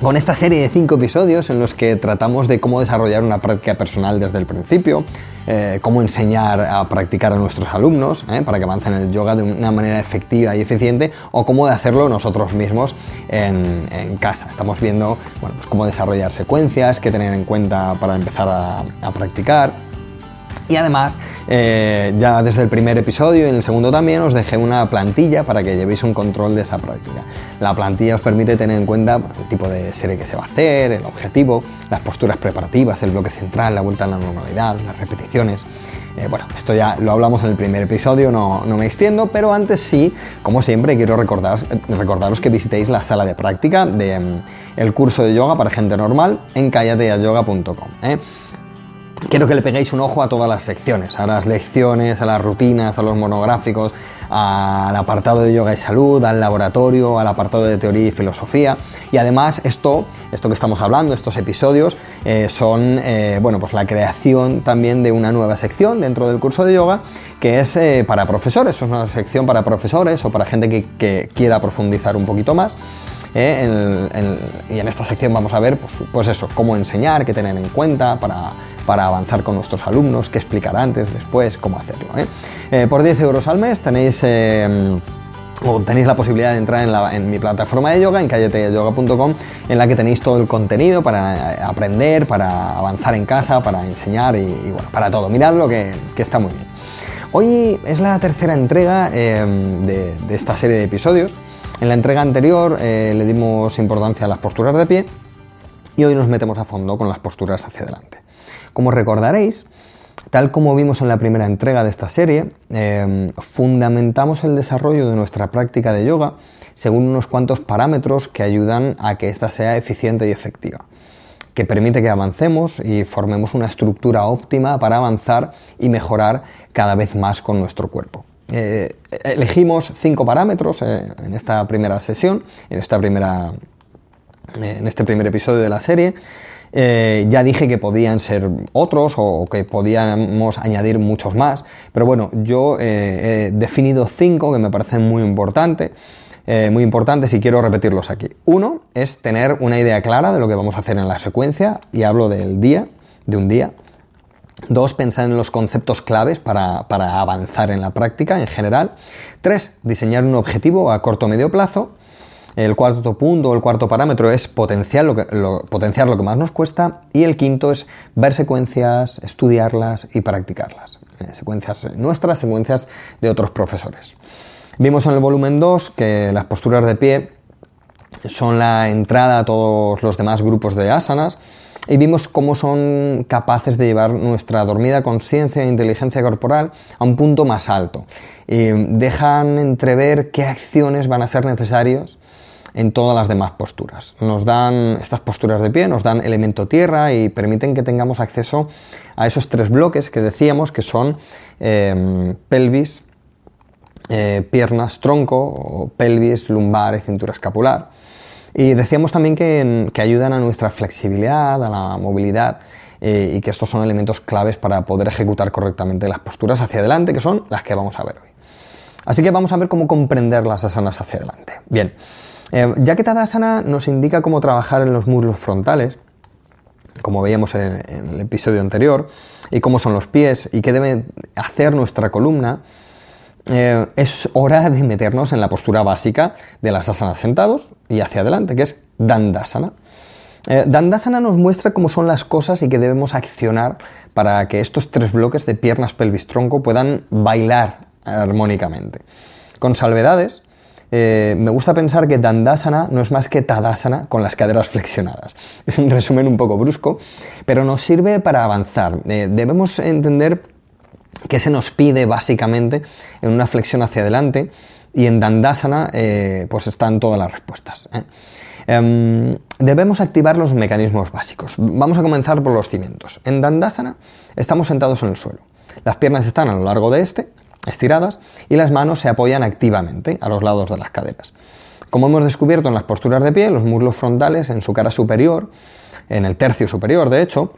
con esta serie de cinco episodios en los que tratamos de cómo desarrollar una práctica personal desde el principio, eh, cómo enseñar a practicar a nuestros alumnos eh, para que avancen en el yoga de una manera efectiva y eficiente o cómo hacerlo nosotros mismos en, casa. Estamos viendo bueno, pues cómo desarrollar secuencias, qué tener en cuenta para empezar a practicar y además, eh, ya desde el primer episodio y en el segundo también os dejé una plantilla para que llevéis un control de esa práctica. La plantilla os permite tener en cuenta el tipo de serie que se va a hacer, el objetivo, las posturas preparativas, el bloque central, la vuelta a la normalidad, las repeticiones. Eh, bueno, esto ya lo hablamos en el primer episodio, no, me extiendo, pero antes sí, como siempre, quiero recordaros, recordaros que visitéis la sala de práctica del mm, curso de yoga para gente normal en callateayoga.com. Quiero que le peguéis un ojo a todas las secciones, a las lecciones, a las rutinas, a los monográficos, al apartado de yoga y salud, al laboratorio, al apartado de teoría y filosofía. Y además esto, esto que estamos hablando, estos episodios, eh, son eh, bueno, pues la creación también de una nueva sección dentro del curso de yoga que es eh, para profesores, es una sección para profesores o para gente que, que quiera profundizar un poquito más. Y en esta sección vamos a ver, pues, pues eso, cómo enseñar, qué tener en cuenta para para avanzar con nuestros alumnos, qué explicar antes, después, cómo hacerlo. ¿eh? Eh, por 10 euros al mes tenéis... Eh, tenéis la posibilidad de entrar en, mi plataforma de yoga, en callateyoga.com, en la que tenéis todo el contenido para aprender, para avanzar en casa, para enseñar y, bueno, para todo. Miradlo que, que está muy bien. Hoy es la tercera entrega de, esta serie de episodios. En la entrega anterior le dimos importancia a las posturas de pie y hoy nos metemos a fondo con las posturas hacia adelante. Como recordaréis, tal como vimos en la primera entrega de esta serie, em, fundamentamos el desarrollo de nuestra práctica de yoga según unos cuantos parámetros que ayudan a que ésta sea eficiente y efectiva, que permite que avancemos y formemos una estructura óptima para avanzar y mejorar cada vez más con nuestro cuerpo. Eh, elegimos cinco parámetros eh, en esta primera sesión, en, esta primera, en este primer episodio de la serie, eh, ya dije que podían ser otros o que podíamos añadir muchos más, pero bueno, yo he definido cinco que me parecen muy importantes. Muy importantes y quiero repetirlos aquí. Uno es tener una idea clara de lo que vamos a hacer en la secuencia y hablo del día, de un día. Dos, pensar en los conceptos claves para, para avanzar en la práctica en general. Tres, diseñar un objetivo a corto o medio plazo. El cuarto punto, el cuarto parámetro es potenciar lo, que, potenciar lo que más nos cuesta. Y el quinto es ver secuencias, estudiarlas y practicarlas. Eh, secuencias nuestras, secuencias de otros profesores. Vimos en el volumen 2 que las posturas de pie son la entrada a todos los demás grupos de asanas y vimos cómo son capaces de llevar nuestra dormida conciencia e inteligencia corporal a un punto más alto. Y dejan entrever qué acciones van a ser necesarias en todas las demás posturas. Nos dan estas posturas de pie, nos dan elemento tierra y permiten que tengamos acceso a esos tres bloques que decíamos que son em, pelvis, eh, piernas, tronco, o pelvis, lumbar y cintura escapular. Y decíamos también que, ayudan a nuestra flexibilidad, a la movilidad eh, y que estos son elementos claves para poder ejecutar correctamente las posturas hacia adelante, que son las que vamos a ver hoy. Así que vamos a ver cómo comprender las asanas hacia adelante. Bien, eh, ya que Tadasana nos indica cómo trabajar en los muslos frontales, como veíamos en, el episodio anterior, y cómo son los pies y qué debe hacer nuestra columna, eh, es hora de meternos en la postura básica de las asanas sentados y hacia adelante, que es Dandasana. Eh, Dandasana nos muestra cómo son las cosas y que debemos accionar para que estos tres bloques de piernas, pelvis, tronco puedan bailar armónicamente. Con salvedades, eh, me gusta pensar que Dandasana no es más que Tadasana con las caderas flexionadas. Es un resumen un poco brusco, pero nos sirve para avanzar. Debemos entender qué se nos pide básicamente en una flexión hacia adelante y en Dandasana eh, pues están todas las respuestas. Em, debemos activar los mecanismos básicos. Vamos a comenzar por los cimientos. En Dandasana estamos sentados en el suelo. Las piernas están a lo largo de este, estiradas, y las manos se apoyan activamente a los lados de las caderas. Como hemos descubierto en las posturas de pie, los muslos frontales en su cara superior, en el tercio superior de hecho,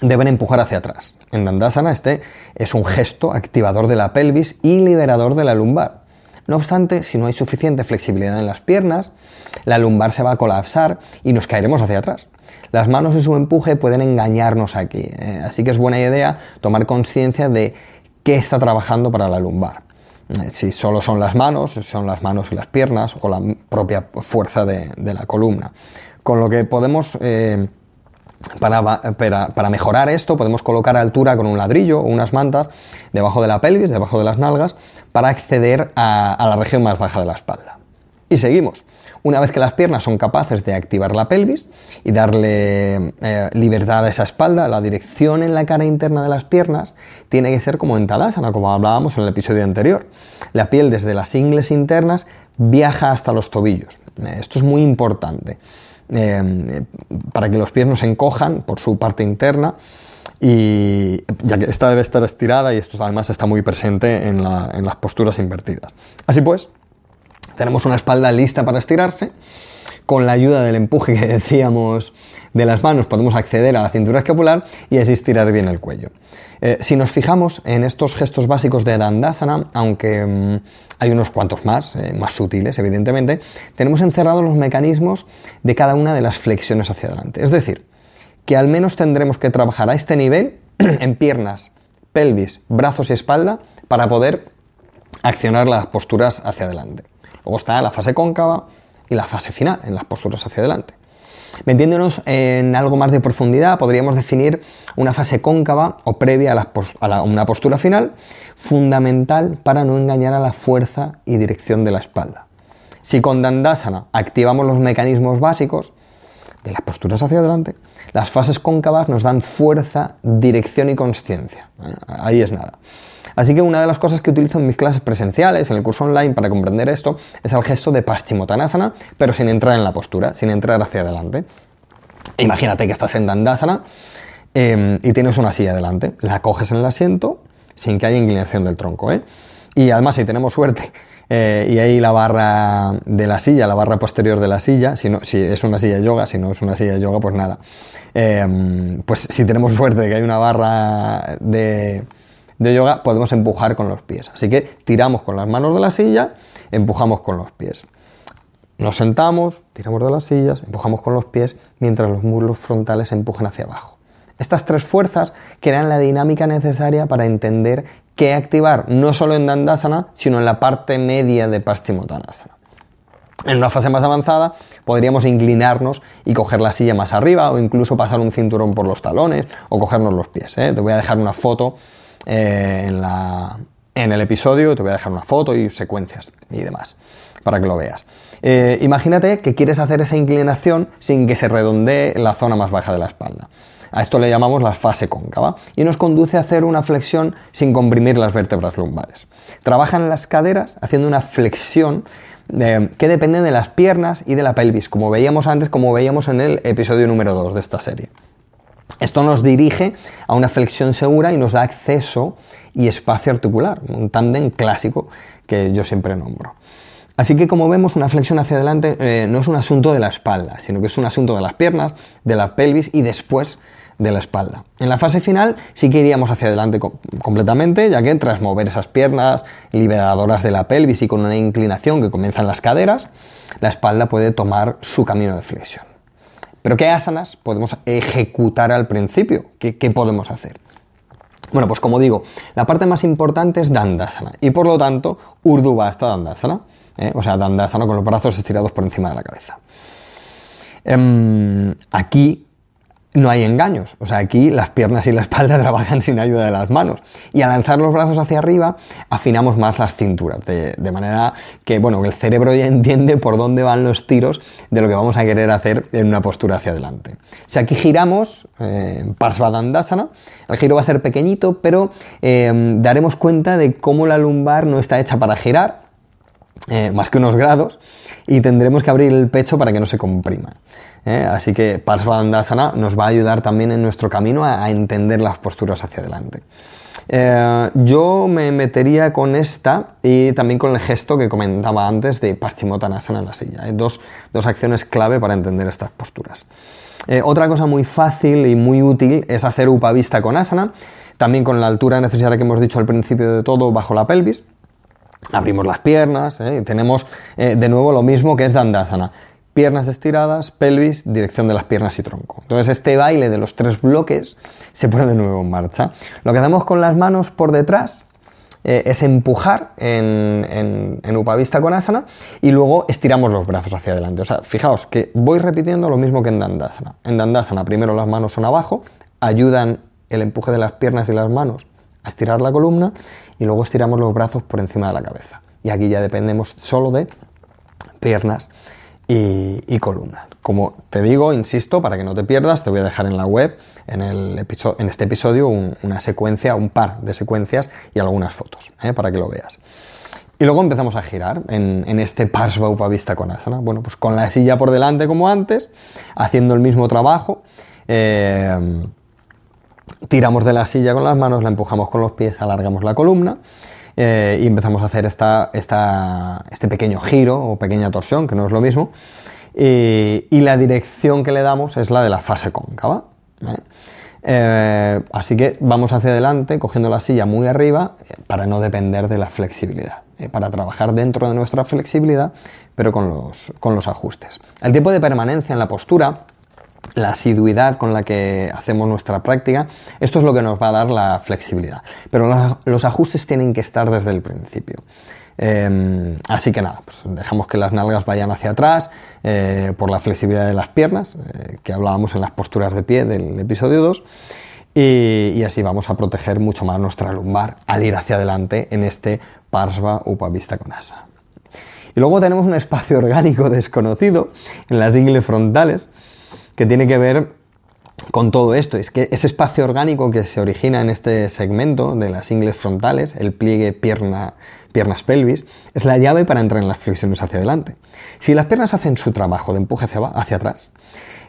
deben empujar hacia atrás. En Dandasana este es un gesto activador de la pelvis y liberador de la lumbar. No obstante, si no hay suficiente flexibilidad en las piernas, la lumbar se va a colapsar y nos caeremos hacia atrás. Las manos y su empuje pueden engañarnos aquí, eh, así que es buena idea tomar conciencia de qué está trabajando para la lumbar. Eh, si solo son las manos, son las manos y las piernas o la propia fuerza de, la columna. Con lo que podemos... Eh, para, mejorar esto podemos colocar altura con un ladrillo o unas mantas debajo de la pelvis, debajo de las nalgas, para acceder a, la región más baja de la espalda. Y seguimos. Una vez que las piernas son capaces de activar la pelvis y darle eh, libertad a esa espalda, la dirección en la cara interna de las piernas tiene que ser como en Tadasana, como hablábamos en el episodio anterior. La piel desde las ingles internas viaja hasta los tobillos. Esto es muy importante. Eh, para que los pies no se encojan por su parte interna y ya que esta debe estar estirada y esto además está muy presente en, las posturas invertidas. Así pues, tenemos una espalda lista para estirarse. Con la ayuda del empuje que decíamos de las manos podemos acceder a la cintura escapular y así estirar bien el cuello. Eh, si nos fijamos en estos gestos básicos de Dandasana, aunque mm, hay unos cuantos más, eh, más sutiles evidentemente, tenemos encerrados los mecanismos de cada una de las flexiones hacia adelante. Es decir, que al menos tendremos que trabajar a este nivel en piernas, pelvis, brazos y espalda para poder accionar las posturas hacia adelante. Luego está la fase cóncava y la fase final en las posturas hacia adelante. Metiéndonos en algo más de profundidad, podríamos definir una fase cóncava o previa a, una postura final, fundamental para no engañar a la fuerza y dirección de la espalda. Si con Dandasana activamos los mecanismos básicos de las posturas hacia adelante, las fases cóncavas nos dan fuerza, dirección y conciencia. Ahí es nada. Así que una de las cosas que utilizo en mis clases presenciales, en el curso online, para comprender esto, es el gesto de Paschimottanasana, pero sin entrar en la postura, sin entrar hacia adelante. Imagínate que estás en Dandasana em, y tienes una silla delante. La coges en el asiento sin que haya inclinación del tronco. ¿eh? Y además, si tenemos suerte eh, y hay la barra de la silla, la barra posterior de la silla, si, no, si es una silla de yoga, si no es una silla de yoga, pues nada. Em, pues si tenemos suerte de que hay una barra de, de yoga podemos empujar con los pies. Así que tiramos con las manos de la silla, empujamos con los pies. Nos sentamos, tiramos de las sillas, empujamos con los pies mientras los muslos frontales empujan hacia abajo. Estas tres fuerzas crean la dinámica necesaria para entender qué activar no solo en Dandasana, sino en la parte media de Paschimottanasana. En una fase más avanzada podríamos inclinarnos y coger la silla más arriba o incluso pasar un cinturón por los talones o cogernos los pies. ¿eh? Te voy a dejar una foto eh, en, la, en, el episodio, te voy a dejar una foto y secuencias y demás para que lo veas. Eh, imagínate que quieres hacer esa inclinación sin que se redondee la zona más baja de la espalda. A esto le llamamos la fase cóncava y nos conduce a hacer una flexión sin comprimir las vértebras lumbares. Trabajan las caderas haciendo una flexión eh, que depende de las piernas y de la pelvis, como veíamos antes, como veíamos en el episodio número 2 de esta serie. Esto nos dirige a una flexión segura y nos da acceso y espacio articular, un tándem clásico que yo siempre nombro. Así que como vemos, una flexión hacia adelante eh, no es un asunto de la espalda, sino que es un asunto de las piernas, de la pelvis y después de la espalda. En la fase final sí que iríamos hacia adelante completamente, ya que tras mover esas piernas liberadoras de la pelvis y con una inclinación que comienza en las caderas, la espalda puede tomar su camino de flexión. Pero ¿qué asanas podemos ejecutar al principio? ¿Qué, podemos hacer? Bueno, pues como digo, la parte más importante es Dandasana y por lo tanto Urdhva Dandasana, ¿eh? o sea, Dandasana con los brazos estirados por encima de la cabeza. Em, aquí no hay engaños. O sea, aquí las piernas y la espalda trabajan sin ayuda de las manos. Y al lanzar los brazos hacia arriba, afinamos más las cinturas. De, manera que, bueno, el cerebro ya entiende por dónde van los tiros de lo que vamos a querer hacer en una postura hacia adelante. Si aquí giramos, eh, Parsvadandasana, el giro va a ser pequeñito, pero eh, daremos cuenta de cómo la lumbar no está hecha para girar, eh, más que unos grados, y tendremos que abrir el pecho para que no se comprima. ¿eh? Así que Parsvadandasana nos va a ayudar también en nuestro camino a, entender las posturas hacia adelante. Eh, yo me metería con esta y también con el gesto que comentaba antes de Paschimottanasana en la silla. Hay dos, acciones clave para entender estas posturas. Otra cosa muy fácil y muy útil es hacer Upavista con asana, también con la altura necesaria que hemos dicho al principio de todo bajo la pelvis. Abrimos las piernas y tenemos de nuevo lo mismo que es Dandasana piernas estiradas, pelvis, dirección de las piernas y tronco. Entonces este baile de los tres bloques se pone de nuevo en marcha. Lo que hacemos con las manos por detrás eh, es empujar en, en, Upavista con asana y luego estiramos los brazos hacia adelante. O sea, fijaos que voy repitiendo lo mismo que en Dandasana. En Dandasana primero las manos son abajo, ayudan el empuje de las piernas y las manos a estirar la columna y luego estiramos los brazos por encima de la cabeza. Y aquí ya dependemos solo de piernas y, columnas. Como te digo, insisto, para que no te pierdas, te voy a dejar en la web, en, el en este episodio, una secuencia, un par de secuencias y algunas fotos, ¿eh? para que lo veas. Y luego empezamos a girar en, este Parsva Upavista con asana. Bueno, pues con la silla por delante como antes, haciendo el mismo trabajo. Eh, tiramos de la silla con las manos, la empujamos con los pies, alargamos la columna eh, y empezamos a hacer esta, este pequeño giro o pequeña torsión, que no es lo mismo, y, la dirección que le damos es la de la fase cóncava. Eh, así que vamos hacia adelante cogiendo la silla muy arriba eh, para no depender de la flexibilidad, para trabajar dentro de nuestra flexibilidad, pero con los, con los ajustes. El tiempo de permanencia en la postura la asiduidad con la que hacemos nuestra práctica, esto es lo que nos va a dar la flexibilidad. Pero los ajustes tienen que estar desde el principio. Em, así que nada, pues dejamos que las nalgas vayan hacia atrás eh, por la flexibilidad de las piernas, eh, que hablábamos en las posturas de pie del episodio 2, y, así vamos a proteger mucho más nuestra lumbar al ir hacia adelante en este Parsva Upavista Konasa. Y luego tenemos un espacio orgánico desconocido en las ingles frontales, que tiene que ver con todo esto. Es que ese espacio orgánico que se origina en este segmento de las ingles frontales, el pliegue pierna, piernas pelvis, es la llave para entrar en las flexiones hacia adelante. Si las piernas hacen su trabajo de empuje hacia, hacia atrás,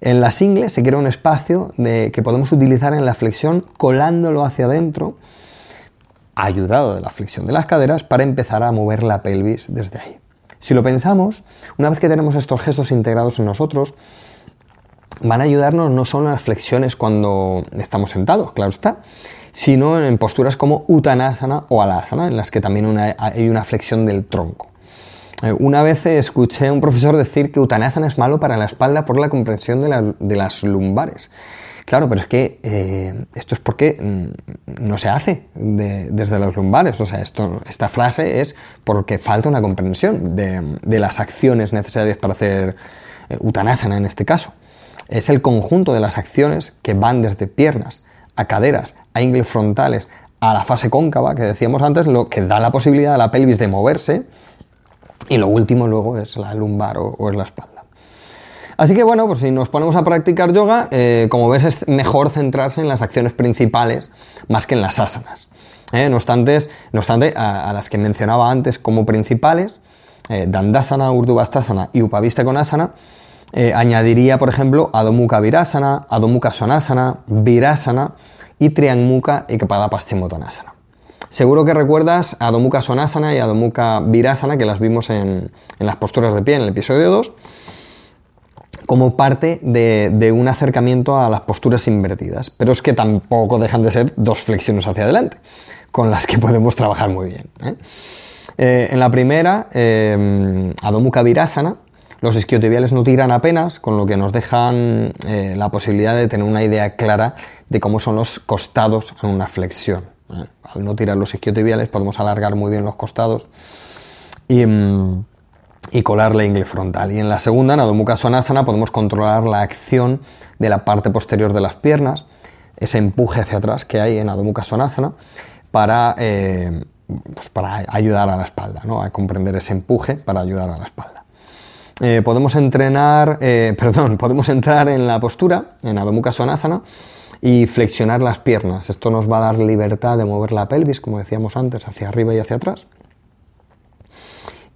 en las ingles se crea un espacio que podemos utilizar en la flexión colándolo hacia adentro, ayudado de la flexión de las caderas, para empezar a mover la pelvis desde ahí. Si lo pensamos, una vez que tenemos estos gestos integrados en nosotros, van a ayudarnos no solo en las flexiones cuando estamos sentados, claro está, sino en posturas como Uttanasana o Alasana, en las que también hay una flexión del tronco. Eh, una vez escuché a un profesor decir que Uttanasana es malo para la espalda por la comprensión de, las lumbares. Claro, pero es que eh, esto es porque mm, no se hace desde las lumbares. O sea, esta frase es porque falta una comprensión de, las acciones necesarias para hacer eh, en este caso es el conjunto de las acciones que van desde piernas a caderas, a ingles frontales, a la fase cóncava que decíamos antes, lo que da la posibilidad a la pelvis de moverse y lo último luego es la lumbar o, es la espalda. Así que bueno, pues si nos ponemos a practicar yoga, eh, como ves es mejor centrarse en las acciones principales más que en las asanas. ¿eh? no obstante, no obstante a, las que mencionaba antes como principales, eh, Dandasana, Urdhvastasana y Konasana, eh, añadiría, por ejemplo, Adho Virasana, Adho Sonasana, Virasana y Triangmukha Ekpada Paschimottanasana. Seguro que recuerdas Adho Sonasana y Adho Virasana, que las vimos en, las posturas de pie en el episodio 2, como parte de, un acercamiento a las posturas invertidas. Pero es que tampoco dejan de ser dos flexiones hacia adelante, con las que podemos trabajar muy bien. ¿eh? Eh, en la primera, Adho Virasana, los isquiotibiales no tiran apenas, con lo que nos dejan eh, la posibilidad de tener una idea clara de cómo son los costados en una flexión. ¿eh? Al no tirar los isquiotibiales podemos alargar muy bien los costados mm, y, colar la ingle frontal. Y en la segunda, en Adho podemos controlar la acción de la parte posterior de las piernas, ese empuje hacia atrás que hay en Adho para, eh, pues para ayudar a la espalda, ¿no? a comprender ese empuje para ayudar a la espalda. Eh, podemos entrenar, eh, perdón, podemos entrar en la postura, en Adho Mukha Svanasana, y flexionar las piernas. Esto nos va a dar libertad de mover la pelvis, como decíamos antes, hacia arriba y hacia atrás.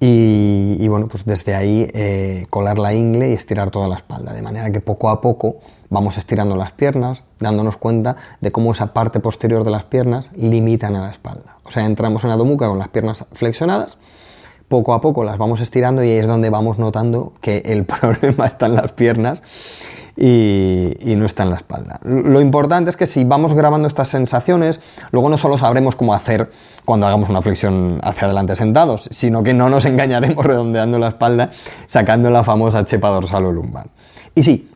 Y, bueno, pues desde ahí eh, colar la ingle y estirar toda la espalda, de manera que poco a poco vamos estirando las piernas, dándonos cuenta de cómo esa parte posterior de las piernas limitan a la espalda. O sea, entramos en Adho Mukha con las piernas flexionadas, poco a poco las vamos estirando y es donde vamos notando que el problema está en las piernas y, no está en la espalda. Lo importante es que si vamos grabando estas sensaciones, luego no solo sabremos cómo hacer cuando hagamos una flexión hacia adelante sentados, sino que no nos engañaremos redondeando la espalda, sacando la famosa chepa dorsal o lumbar. Y sí,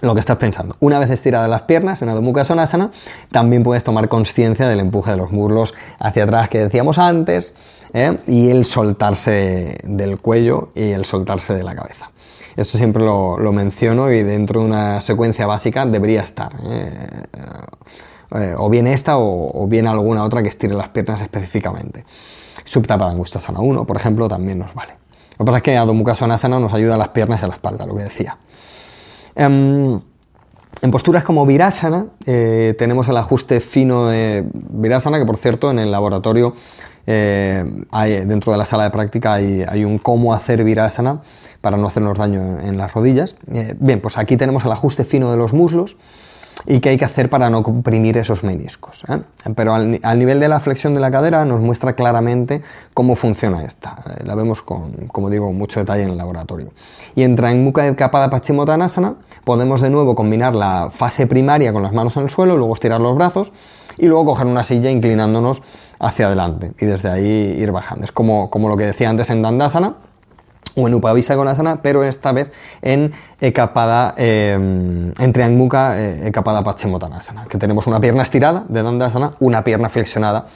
lo que estás pensando. Una vez estiradas las piernas en Adho Sonasana, también puedes tomar conciencia del empuje de los muslos hacia atrás que decíamos antes ¿eh? y el soltarse del cuello y el soltarse de la cabeza. Esto siempre lo, menciono y dentro de una secuencia básica debería estar. ¿eh? Eh, o bien esta o, bien alguna otra que estire las piernas específicamente. Subtapada Angustasana 1, por ejemplo, también nos vale. Lo que pasa es que Adho Mukha Sonasana nos ayuda a las piernas y a la espalda, lo que decía. Em, en posturas como Virasana eh, tenemos el ajuste fino de Virasana, que por cierto en el laboratorio, eh, dentro de la sala de práctica hay, un cómo hacer Virasana para no hacernos daño en las rodillas. Eh, bien, pues aquí tenemos el ajuste fino de los muslos y qué hay que hacer para no comprimir esos meniscos. ¿eh? Pero al, nivel de la flexión de la cadera nos muestra claramente cómo funciona esta. Eh, la vemos con, como digo, mucho detalle en el laboratorio. Y entra en Mukha Kapada Paschimottanasana, podemos de nuevo combinar la fase primaria con las manos en el suelo, luego estirar los brazos y luego coger una silla inclinándonos hacia adelante y desde ahí ir bajando. Es como, como lo que decía antes en Dandasana, o en Upavisa Konasana, pero esta vez en Ekapada, eh, en Triangmuka eh, Ekapada que tenemos una pierna estirada de Dandasana, una pierna flexionada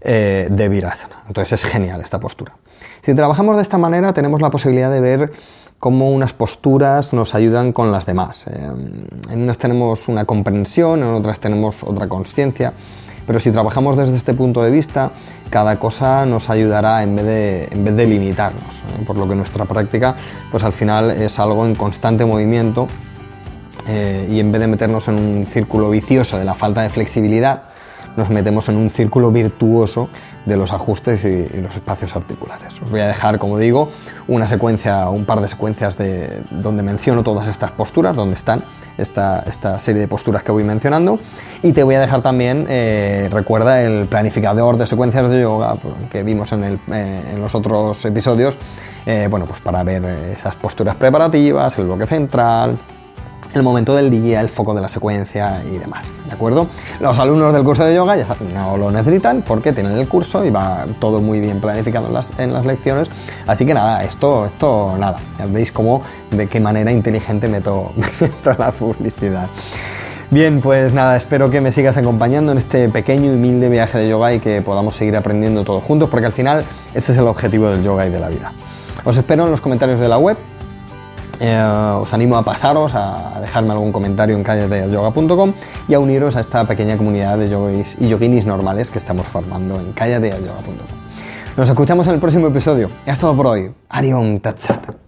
eh, de Virasana. Entonces es genial esta postura. Si trabajamos de esta manera, tenemos la posibilidad de ver cómo unas posturas nos ayudan con las demás. en unas tenemos una comprensión, en otras tenemos otra conciencia. Pero si trabajamos desde este punto de vista, cada cosa nos ayudará en vez de, en vez de limitarnos, por lo que nuestra práctica pues al final es algo en constante movimiento eh, y en vez de meternos en un círculo vicioso de la falta de flexibilidad, nos metemos en un círculo virtuoso de los ajustes y, los espacios articulares. Os voy a dejar, como digo, una secuencia, un par de secuencias de, donde menciono todas estas posturas, donde están esta, esta serie de posturas que voy mencionando. Y te voy a dejar también, eh, recuerda, el planificador de secuencias de yoga que vimos en, eh, en los otros episodios, eh, bueno, pues para ver esas posturas preparativas, el bloque central, el momento del día, el foco de la secuencia y demás, ¿de acuerdo? Los alumnos del curso de yoga ya no lo necesitan porque tienen el curso y va todo muy bien planificado en las, lecciones, así que nada, esto, esto nada, ya veis cómo, de qué manera inteligente meto, meto la publicidad. Bien, pues nada, espero que me sigas acompañando en este pequeño y humilde viaje de yoga y que podamos seguir aprendiendo todos juntos, porque al final ese es el objetivo del yoga y de la vida. Os espero en los comentarios de la web eh, os animo a pasaros, a dejarme algún comentario en calladeyoga.com y a uniros a esta pequeña comunidad de yogis y yoginis normales que estamos formando en calladeyoga.com. Nos escuchamos en el próximo episodio. Es todo por hoy. Arion Tatsat.